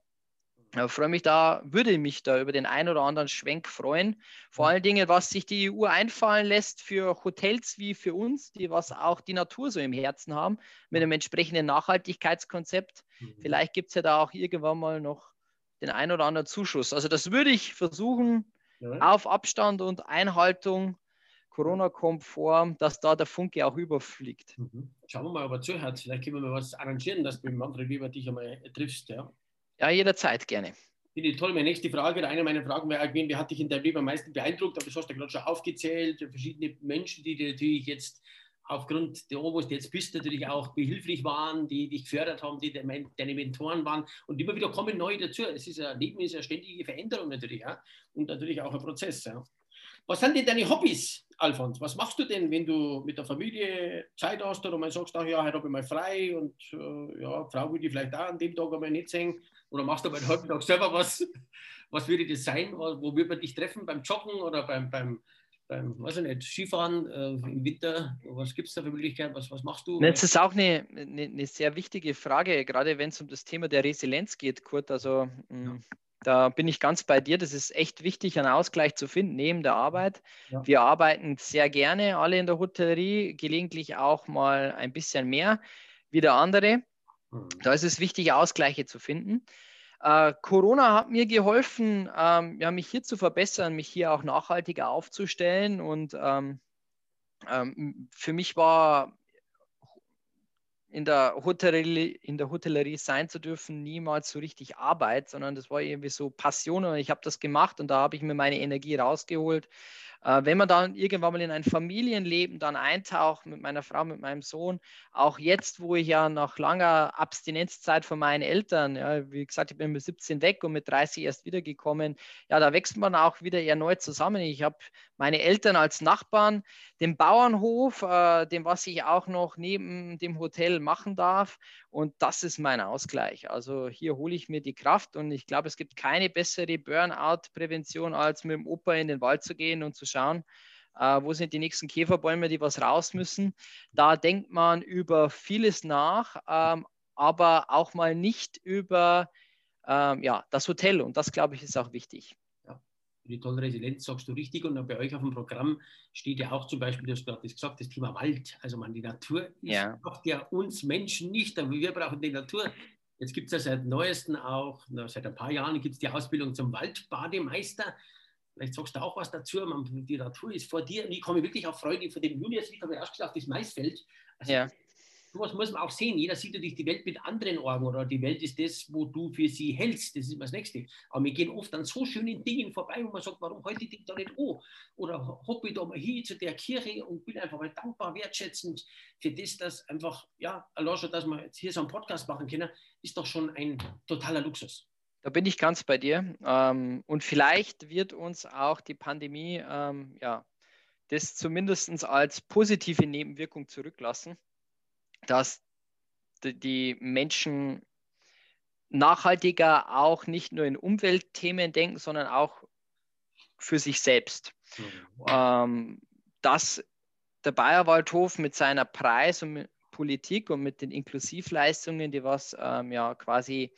ich freue mich da, würde mich da über den einen oder anderen Schwenk freuen. Vor allen Dingen, was sich die EU einfallen lässt für Hotels wie für uns, die was auch die Natur so im Herzen haben, mit einem entsprechenden Nachhaltigkeitskonzept. Mhm. Vielleicht gibt es ja da auch irgendwann mal noch den einen oder anderen Zuschuss. Also das würde ich versuchen, ja. auf Abstand und Einhaltung Corona-konform, dass da der Funke auch überfliegt. Mhm. Schauen wir mal, ob er zuhört. Vielleicht können wir mal was arrangieren, dass du mit André Weber dich einmal triffst. Ja? Ja, jederzeit gerne. Finde ich toll. Meine nächste Frage, eine meiner Fragen wäre, wer hat dich in deinem Leben am meisten beeindruckt? Aber das hast du gerade schon aufgezählt. Verschiedene Menschen, die dir natürlich jetzt aufgrund der, wo du jetzt bist, natürlich auch behilflich waren, die dich gefördert haben, die deine Mentoren waren. Und immer wieder kommen neue dazu. Es ist ein Leben ist eine ständige Veränderung natürlich. Ja? Und natürlich auch ein Prozess. Ja? Was sind denn deine Hobbys, Alfons? Was machst du denn, wenn du mit der Familie Zeit hast oder mal sagst, ach ja, heute habe ich mal frei und äh, ja, Frau will ich vielleicht auch an dem Tag einmal nicht sehen oder machst du aber den halben Tag selber was? Was würde das sein? Wo würde man dich treffen? Beim Joggen oder beim, beim, beim weiß ich nicht, Skifahren äh, im Winter? Was gibt es da für Möglichkeiten? Was, was machst du? Das ist auch eine, eine, eine sehr wichtige Frage, gerade wenn es um das Thema der Resilienz geht, Kurt. Also mm, ja. Da bin ich ganz bei dir. Das ist echt wichtig, einen Ausgleich zu finden neben der Arbeit. Ja. Wir arbeiten sehr gerne alle in der Hotellerie, gelegentlich auch mal ein bisschen mehr wie der andere. Mhm. Da ist es wichtig, Ausgleiche zu finden. Äh, Corona hat mir geholfen, ähm, ja, mich hier zu verbessern, mich hier auch nachhaltiger aufzustellen. Und ähm, ähm, für mich war in der, Hotellerie, in der Hotellerie sein zu dürfen, niemals so richtig Arbeit, sondern das war irgendwie so Passion und ich habe das gemacht und da habe ich mir meine Energie rausgeholt. Äh, wenn man dann irgendwann mal in ein Familienleben dann eintaucht mit meiner Frau, mit meinem Sohn, auch jetzt, wo ich ja nach langer Abstinenzzeit von meinen Eltern, ja, wie gesagt, ich bin mit 17 weg und mit 30 erst wiedergekommen, ja, da wächst man auch wieder erneut zusammen. Ich habe meine Eltern als Nachbarn, den Bauernhof, äh, dem, was ich auch noch neben dem Hotel machen darf. Und das ist mein Ausgleich. Also hier hole ich mir die Kraft und ich glaube, es gibt keine bessere Burnout-Prävention, als mit dem Opa in den Wald zu gehen und zu schauen, äh, wo sind die nächsten Käferbäume, die was raus müssen. Da denkt man über vieles nach, ähm, aber auch mal nicht über ähm, ja, das Hotel. Und das, glaube ich, ist auch wichtig die tolle Resilienz sagst du richtig. Und bei euch auf dem Programm steht ja auch zum Beispiel, du hast gerade gesagt, das Thema Wald. Also man, die Natur ja. braucht ja uns Menschen nicht, aber wir brauchen die Natur. Jetzt gibt es ja seit neuestem auch, na, seit ein paar Jahren gibt es die Ausbildung zum Waldbademeister. Vielleicht sagst du auch was dazu. Man, die Natur ist vor dir. Und ich komme wirklich auf Freude von dem Julius, ich habe ausgesagt, das Maisfeld. Also ja sowas muss man auch sehen. Jeder sieht natürlich die Welt mit anderen Augen oder die Welt ist das, wo du für sie hältst. Das ist immer das Nächste. Aber wir gehen oft an so schönen Dingen vorbei, wo man sagt, warum heute ich da nicht an? Oder hoppe ich da mal hin zu der Kirche und bin einfach mal dankbar, wertschätzend für das, dass einfach, ja, allein dass wir jetzt hier so einen Podcast machen können, ist doch schon ein totaler Luxus. Da bin ich ganz bei dir. Ähm, und vielleicht wird uns auch die Pandemie ähm, ja, das zumindest als positive Nebenwirkung zurücklassen dass die Menschen nachhaltiger auch nicht nur in Umweltthemen denken, sondern auch für sich selbst. Mhm. Ähm, dass der Bayerwaldhof mit seiner Preis- und Politik und mit den Inklusivleistungen, die was ähm, ja quasi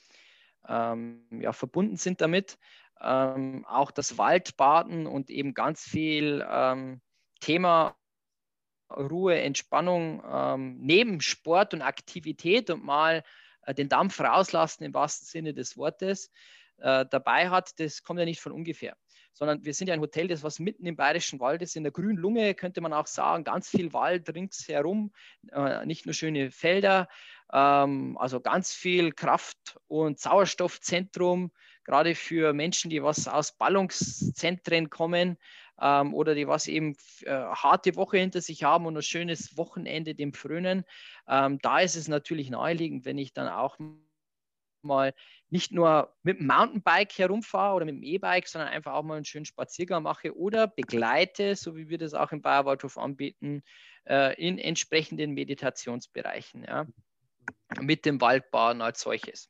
ähm, ja, verbunden sind damit, ähm, auch das Waldbaden und eben ganz viel ähm, Thema Ruhe, Entspannung ähm, neben Sport und Aktivität und mal äh, den Dampf rauslassen im wahrsten Sinne des Wortes äh, dabei hat, das kommt ja nicht von ungefähr. Sondern wir sind ja ein Hotel, das was mitten im bayerischen Wald ist, in der grünen Lunge, könnte man auch sagen, ganz viel Wald ringsherum, äh, nicht nur schöne Felder, ähm, also ganz viel Kraft- und Sauerstoffzentrum, gerade für Menschen, die was aus Ballungszentren kommen, ähm, oder die was eben äh, harte Woche hinter sich haben und ein schönes Wochenende dem frönen. Ähm, da ist es natürlich naheliegend, wenn ich dann auch mal nicht nur mit dem Mountainbike herumfahre oder mit dem E-Bike, sondern einfach auch mal einen schönen Spaziergang mache oder begleite, so wie wir das auch im Bayerwaldhof anbieten, äh, in entsprechenden Meditationsbereichen, ja, mit dem Waldbaden als solches.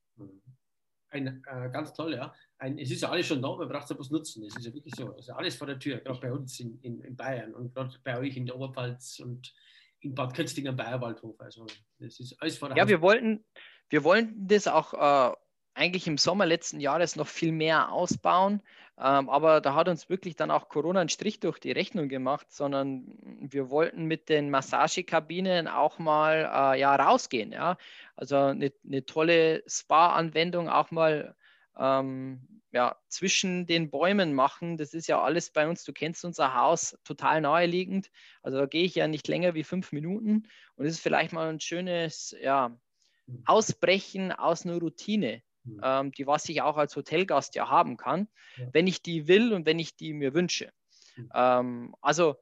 ein, äh, ganz toll, ja. Ein, es ist ja alles schon da, man braucht es bloß nutzen. Es ist ja wirklich so. Also alles vor der Tür, gerade bei uns in, in, in Bayern und gerade bei euch in der Oberpfalz und in Bad Kötzting am Bayerwaldhof. Also das ist alles vor der Ja, Haus wir wollten, wir wollten das auch äh, eigentlich im Sommer letzten Jahres noch viel mehr ausbauen. Ähm, aber da hat uns wirklich dann auch Corona einen Strich durch die Rechnung gemacht, sondern wir wollten mit den Massagekabinen auch mal äh, ja, rausgehen. Ja? Also eine, eine tolle Spa-Anwendung auch mal ähm, ja, zwischen den Bäumen machen. Das ist ja alles bei uns, du kennst unser Haus, total naheliegend. Also da gehe ich ja nicht länger wie fünf Minuten und es ist vielleicht mal ein schönes ja, hm. Ausbrechen aus einer Routine. Mhm. ähm, die was ich auch als Hotelgast ja haben kann, ja. wenn ich die will und wenn ich die mir wünsche. Mhm. Ähm, also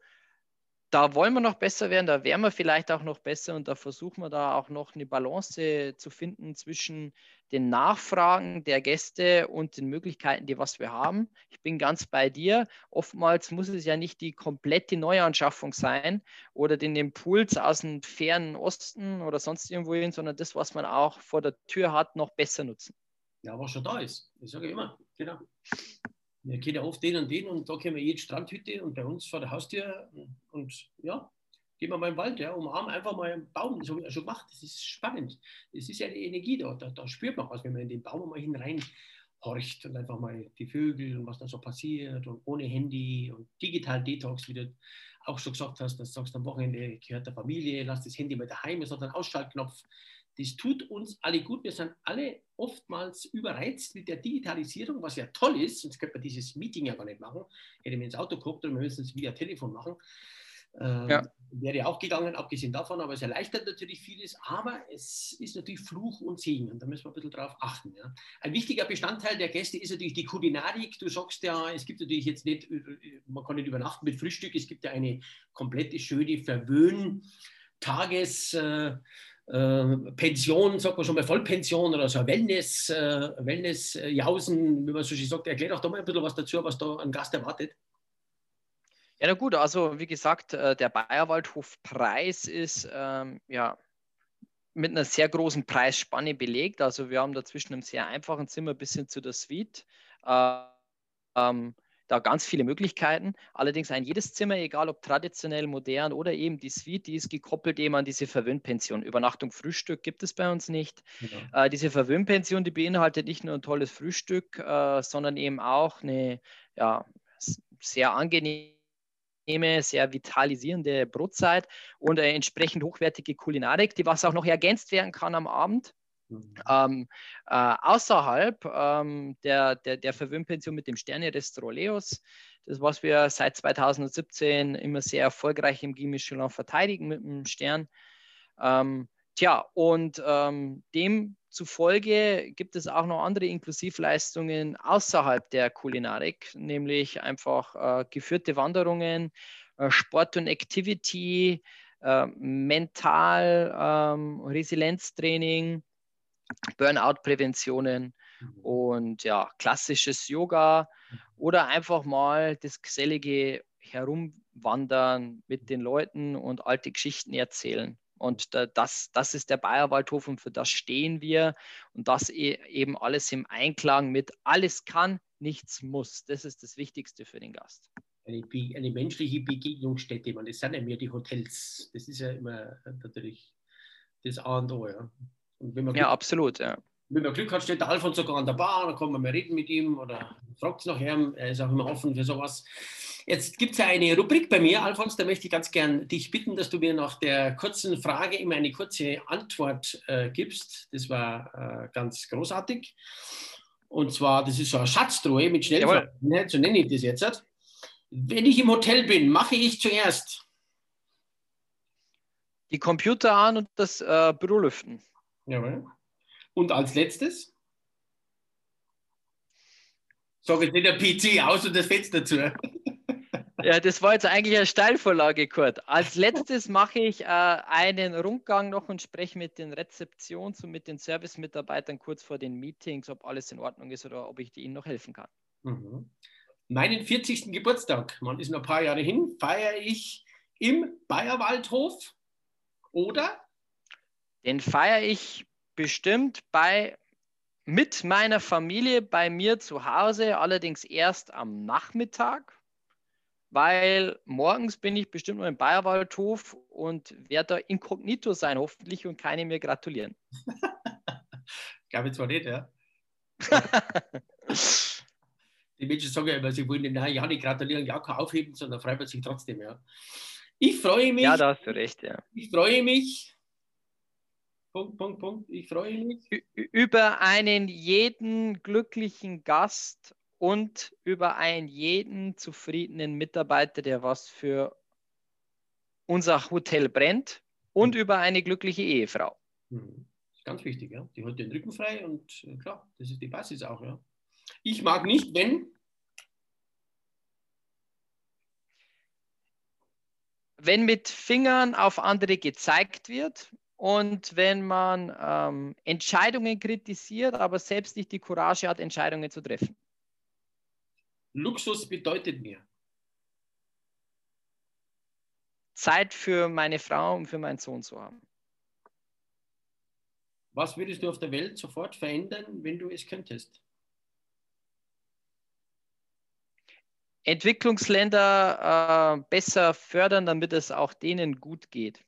da wollen wir noch besser werden, da wären wir vielleicht auch noch besser und da versuchen wir da auch noch eine Balance zu finden zwischen den Nachfragen der Gäste und den Möglichkeiten, die was wir haben. Ich bin ganz bei dir. Oftmals muss es ja nicht die komplette Neuanschaffung sein oder den Impuls aus dem fernen Osten oder sonst irgendwo hin, sondern das, was man auch vor der Tür hat, noch besser nutzen. Ja, was schon da ist. Ich sage immer, genau. Wir kennen ja oft den und den und da kennen wir jede Strandhütte und bei uns vor der Haustür und ja, gehen wir mal im Wald, ja, umarmen einfach mal einen Baum. Das habe ich ja schon gemacht. Das ist spannend. Es ist ja die Energie da. da. Da spürt man was, wenn man in den Baum mal hinein horcht und einfach mal die Vögel und was da so passiert und ohne Handy und digital Detox, wie du auch schon gesagt hast, dass du sagst, am Wochenende gehört der Familie, lass das Handy mal daheim, es hat einen Ausschaltknopf. Das tut uns alle gut. Wir sind alle oftmals überreizt mit der Digitalisierung, was ja toll ist, sonst könnte man dieses Meeting ja gar nicht machen. Hätte mir ins Auto geguckt und wir müssen es via Telefon machen. Ähm, ja. Wäre auch gegangen, abgesehen davon, aber es erleichtert natürlich vieles, aber es ist natürlich Fluch und Segen und da müssen wir ein bisschen drauf achten. Ja. Ein wichtiger Bestandteil der Gäste ist natürlich die Kulinarik. Du sagst ja, es gibt natürlich jetzt nicht, man kann nicht übernachten mit Frühstück, es gibt ja eine komplette schöne Verwöhn-Tages- äh, äh, Pension, sagt man schon mal Vollpension oder so Wellness, äh, Wellness-Jausen, wie man so schön sagt. Erklär doch doch mal ein bisschen was dazu, was da ein Gast erwartet. Ja, na gut, also wie gesagt, äh, der Bayerwaldhof-Preis ist ähm, ja mit einer sehr großen Preisspanne belegt. Also wir haben da zwischen einem sehr einfachen Zimmer bis hin zu der Suite. Ähm, da ganz viele Möglichkeiten. Allerdings ein jedes Zimmer, egal ob traditionell, modern oder eben die Suite, die ist gekoppelt eben an diese Verwöhnpension. Übernachtung, Frühstück gibt es bei uns nicht. Ja. Äh, diese Verwöhnpension, die beinhaltet nicht nur ein tolles Frühstück, äh, sondern eben auch eine ja, sehr angenehme sehr vitalisierende Brotzeit und eine entsprechend hochwertige Kulinarik, die was auch noch ergänzt werden kann am Abend. Mhm. Ähm, äh, außerhalb ähm, der, der, der Verwöhnpension mit dem Sterne-Restaurant Leos, das was wir seit 2017 immer sehr erfolgreich im Guy Michelin verteidigen mit dem Stern. Ähm, tja, und ähm, demzufolge gibt es auch noch andere Inklusivleistungen außerhalb der Kulinarik, nämlich einfach äh, geführte Wanderungen, äh, Sport und Activity, äh, Mental, ähm, Resilienztraining, Burnout-Präventionen mhm. und ja, klassisches Yoga oder einfach mal das gesellige Herumwandern mit den Leuten und alte Geschichten erzählen. Und das, das ist der Bayerwaldhof und für das stehen wir und das e, eben alles im Einklang mit alles kann, nichts muss. Das ist das Wichtigste für den Gast. Eine, eine menschliche Begegnungsstätte, man, das sind ja mehr die Hotels. Das ist ja immer natürlich das A und O. Ja ja, absolut, ja. Wenn man Glück hat, steht der Alfons sogar an der Bar, dann kann man mal reden mit ihm oder fragt es nachher, er ist auch immer offen für sowas. Jetzt gibt es ja eine Rubrik bei mir, Alfons, da möchte ich ganz gern dich bitten, dass du mir nach der kurzen Frage immer eine kurze Antwort äh, gibst. Das war äh, ganz großartig. Und zwar, das ist so eine Schatztruhe mit Schnellfragen, ne? so nenne ich das jetzt. Wenn ich im Hotel bin, mache ich zuerst die Computer an und das äh, Büro lüften. Jawohl. Und als letztes? Sag jetzt nicht der PC aus und das Fenster zu. Ja, das war jetzt eigentlich eine Steilvorlage, Kurt. Als letztes mache ich äh, einen Rundgang noch und spreche mit den Rezeptions- und mit den Service-Mitarbeitern kurz vor den Meetings, ob alles in Ordnung ist oder ob ich ihnen noch helfen kann. Mhm. Meinen 40. Geburtstag, man ist noch ein paar Jahre hin, feiere ich im Bayerwaldhof oder den feiere ich bestimmt bei mit meiner Familie bei mir zu Hause, allerdings erst am Nachmittag, weil morgens bin ich bestimmt nur im Bayerwaldhof und werde da inkognito sein, hoffentlich, und keine mir gratulieren. Glaube ich zwar nicht, ja. Die Menschen sagen ja immer, sie wollen den ja nicht gratulieren, ja, kann aufheben, sondern freut man sich trotzdem, ja. Ich freue mich. Ja, da hast du recht, ja. Ich freue mich. Punkt, Punkt, Punkt. Ich freue mich. Über einen jeden glücklichen Gast und über einen jeden zufriedenen Mitarbeiter, der was für unser Hotel brennt und mhm. über eine glückliche Ehefrau. Mhm. Ganz wichtig, ja. Die hat den Rücken frei und äh, klar, das ist die Basis auch, ja. Ich mag nicht, wenn. Wenn mit Fingern auf andere gezeigt wird und wenn man ähm, Entscheidungen kritisiert, aber selbst nicht die Courage hat, Entscheidungen zu treffen. Luxus bedeutet mir. Zeit für meine Frau und für meinen Sohn zu haben. Was würdest du auf der Welt sofort verändern, wenn du es könntest? Entwicklungsländer äh, besser fördern, damit es auch denen gut geht.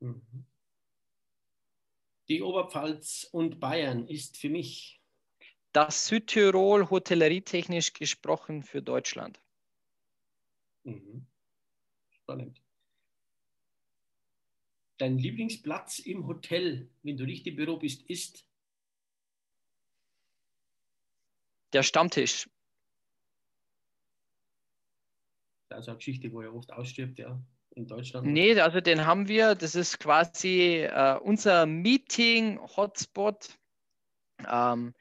Mhm. Die Oberpfalz und Bayern ist für mich das Südtirol hotellerietechnisch gesprochen für Deutschland. Mhm. Spannend dein Lieblingsplatz im Hotel, wenn du nicht im Büro bist, ist? Der Stammtisch. Das ist eine Geschichte, wo er oft ausstirbt, ja, in Deutschland. Nee, also den haben wir. Das ist quasi äh, unser Meeting-Hotspot. Ähm,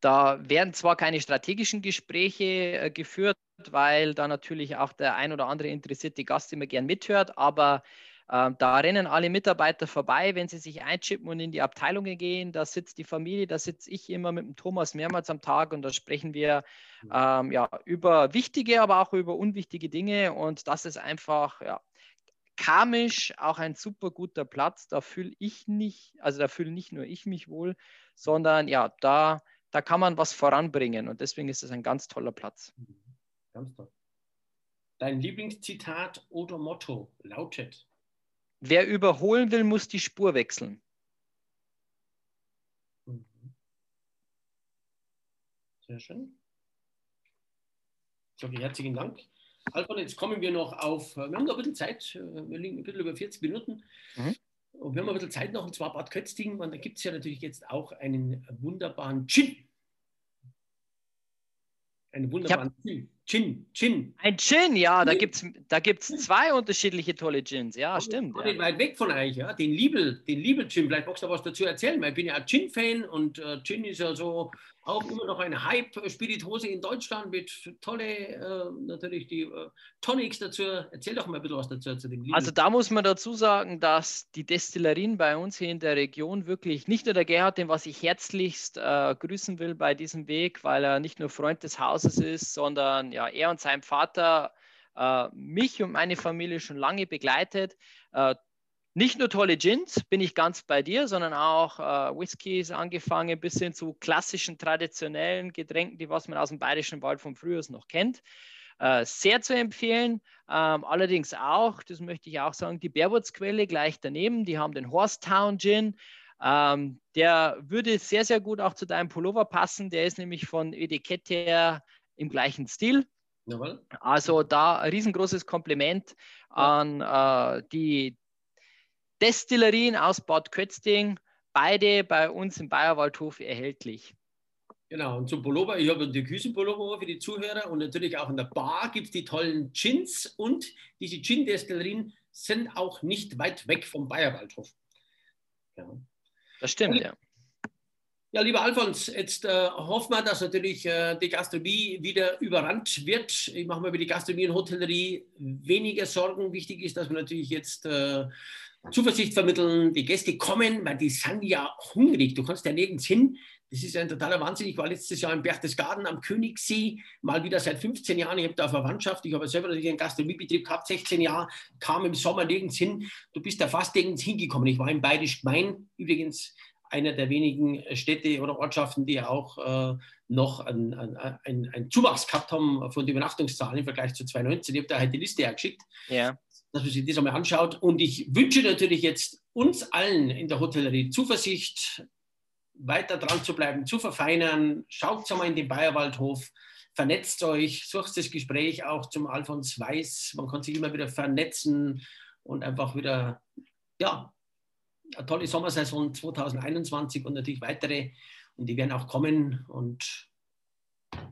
da werden zwar keine strategischen Gespräche äh, geführt, weil da natürlich auch der ein oder andere interessierte Gast immer gern mithört, aber ähm, da rennen alle Mitarbeiter vorbei, wenn sie sich einchippen und in die Abteilungen gehen. Da sitzt die Familie, da sitze ich immer mit dem Thomas mehrmals am Tag und da sprechen wir mhm. ähm, ja, über wichtige, aber auch über unwichtige Dinge. Und das ist einfach ja, karmisch auch ein super guter Platz. Da fühle ich nicht, also da fühle nicht nur ich mich wohl, sondern ja, da, da kann man was voranbringen. Und deswegen ist es ein ganz toller Platz. Mhm. Ganz toll. Dein Lieblingszitat oder Motto lautet? Wer überholen will, muss die Spur wechseln. Mhm. Sehr schön. Sage herzlichen Dank. Alfred, jetzt kommen wir noch auf, wir haben noch ein bisschen Zeit, wir liegen ein bisschen über 40 Minuten. Mhm. Und wir haben ein bisschen Zeit noch, und zwar Bad Kötzting. Und da gibt es ja natürlich jetzt auch einen wunderbaren Gin. Einen wunderbaren Gin. Gin, Gin. Ein Gin, ja, da gibt es da gibt's zwei unterschiedliche tolle Gins, ja, Aber stimmt. Ja. Nicht weit weg von euch, ja, den Liebel, den Liebel-Gin, vielleicht magst du was dazu erzählen, weil ich bin ja ein Gin-Fan und äh, Gin ist ja so auch immer noch eine Hype-Spirituose in Deutschland mit tolle, äh, natürlich die äh, Tonics dazu. Erzähl doch mal ein bisschen was dazu zu dem Liebel. Also da muss man dazu sagen, dass die Destillerien bei uns hier in der Region wirklich, nicht nur der Gerhard, den was ich herzlichst äh, grüßen will bei diesem Weg, weil er nicht nur Freund des Hauses ist, sondern ja, er und sein Vater äh, mich und meine Familie schon lange begleitet. Äh, nicht nur tolle Gins, bin ich ganz bei dir, sondern auch äh, Whiskys angefangen bis hin zu klassischen, traditionellen Getränken, die was man aus dem Bayerischen Wald von früher noch kennt. Äh, sehr zu empfehlen. Ähm, allerdings auch, das möchte ich auch sagen, die Bärwurzquelle gleich daneben. Die haben den Horstown Gin. Ähm, der würde sehr, sehr gut auch zu deinem Pullover passen. Der ist nämlich von Etikett her im gleichen Stil. Jawohl. Also da ein riesengroßes Kompliment an äh, die Destillerien aus Bad Kötzting, beide bei uns im Bayerwaldhof erhältlich. Genau, und zum Pullover, ich habe die Küchenpullover für die Zuhörer und natürlich auch in der Bar gibt es die tollen Gins und diese Gin-Destillerien sind auch nicht weit weg vom Bayerwaldhof. Ja. Das stimmt, ja. Ja, lieber Alfons, jetzt äh, hoffen wir, dass natürlich äh, die Gastronomie wieder überrannt wird. Ich mache mir über die Gastronomie und Hotellerie weniger Sorgen. Wichtig ist, dass wir natürlich jetzt äh, Zuversicht vermitteln, die Gäste kommen, weil die sind ja hungrig. Du kannst ja nirgends hin. Das ist ein totaler Wahnsinn. Ich war letztes Jahr in Berchtesgaden am Königssee, mal wieder seit 15 Jahren. Ich habe da Verwandtschaft. Ich habe selber einen Gastronomiebetrieb gehabt, 16 Jahre, kam im Sommer nirgends hin. Du bist da fast nirgends hingekommen. Ich war im Bayerisch Gemein, übrigens einer der wenigen Städte oder Ortschaften, die auch äh, noch einen ein, ein Zuwachs gehabt haben von den Übernachtungszahlen im Vergleich zu 2019. Ich habe da halt die Liste ja geschickt, ja. dass man sich das einmal anschaut. Und ich wünsche natürlich jetzt uns allen in der Hotellerie Zuversicht, weiter dran zu bleiben, zu verfeinern. Schaut mal in den Bayerwaldhof, vernetzt euch, sucht das Gespräch auch zum Alfons Weiß. Man kann sich immer wieder vernetzen und einfach wieder, ja, eine tolle Sommersaison 2021 und natürlich weitere. Und die werden auch kommen. Und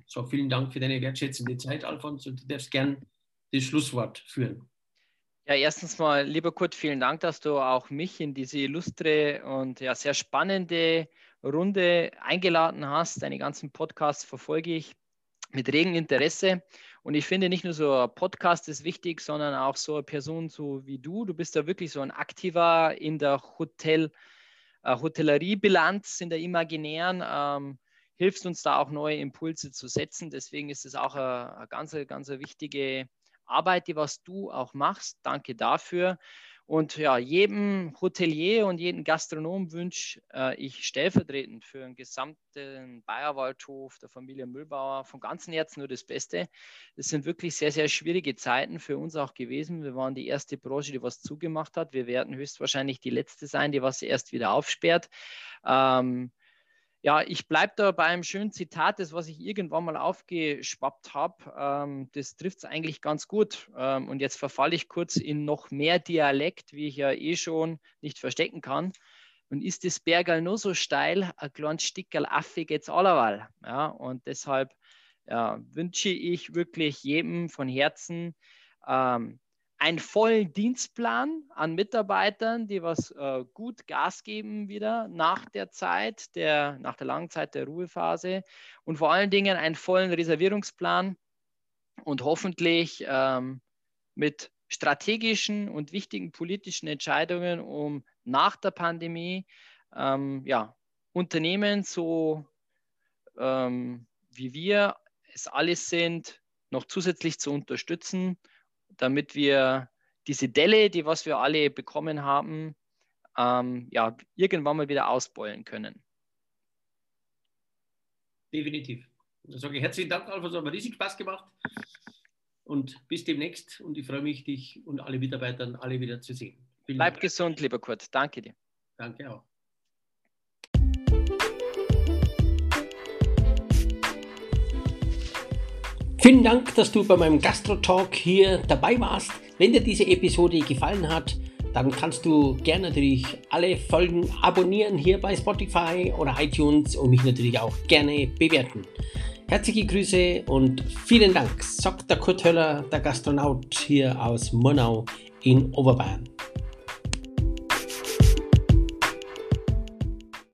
so, vielen Dank für deine wertschätzende Zeit, Alfons. Und du darfst gern das Schlusswort führen. Ja, erstens mal, lieber Kurt, vielen Dank, dass du auch mich in diese illustre und ja, sehr spannende Runde eingeladen hast. Deine ganzen Podcasts verfolge ich mit regem Interesse. Und ich finde, nicht nur so ein Podcast ist wichtig, sondern auch so eine Person so wie du. Du bist da wirklich so ein Aktiver in der Hotel, äh, Hotelleriebilanz, in der imaginären. Ähm, hilfst uns da auch neue Impulse zu setzen. Deswegen ist es auch eine, eine ganz, ganz wichtige Arbeit, die was du auch machst. Danke dafür. Und ja, jedem Hotelier und jedem Gastronom wünsche äh, ich stellvertretend für den gesamten Bayerwaldhof der Familie Müllbauer von ganzem Herzen nur das Beste. Es sind wirklich sehr, sehr schwierige Zeiten für uns auch gewesen. Wir waren die erste Branche, die was zugemacht hat. Wir werden höchstwahrscheinlich die letzte sein, die was erst wieder aufsperrt. Ähm, ja, ich bleibe da bei einem schönen Zitat, das, was ich irgendwann mal aufgeschwappt habe. Ähm, das trifft es eigentlich ganz gut. Ähm, und jetzt verfalle ich kurz in noch mehr Dialekt, wie ich ja eh schon nicht verstecken kann. Und ist das Bergerl nur so steil, ein kleines Stickerl Affe geht's allerweil. Ja, und deshalb ja, wünsche ich wirklich jedem von Herzen ähm, einen vollen Dienstplan an Mitarbeitern, die was äh, gut Gas geben wieder nach der Zeit, der, nach der langen Zeit der Ruhephase und vor allen Dingen einen vollen Reservierungsplan und hoffentlich ähm, mit strategischen und wichtigen politischen Entscheidungen, um nach der Pandemie ähm, ja, Unternehmen so ähm, wie wir es alles sind, noch zusätzlich zu unterstützen damit wir diese Delle, die was wir alle bekommen haben, ähm, ja, irgendwann mal wieder ausbeulen können. Definitiv. Dann sage ich herzlichen Dank, Alfons, hat mir riesig Spaß gemacht. Und bis demnächst. Und ich freue mich, dich und alle Mitarbeiter alle wieder zu sehen. Vielen Bleib Dank. gesund, lieber Kurt. Danke dir. Danke auch. Vielen Dank, dass du bei meinem Gastro-Talk hier dabei warst. Wenn dir diese Episode gefallen hat, dann kannst du gerne natürlich alle Folgen abonnieren hier bei Spotify oder iTunes und mich natürlich auch gerne bewerten. Herzliche Grüße und vielen Dank, sagt der Kurt Höller, der Gastronaut hier aus Murnau in Oberbayern.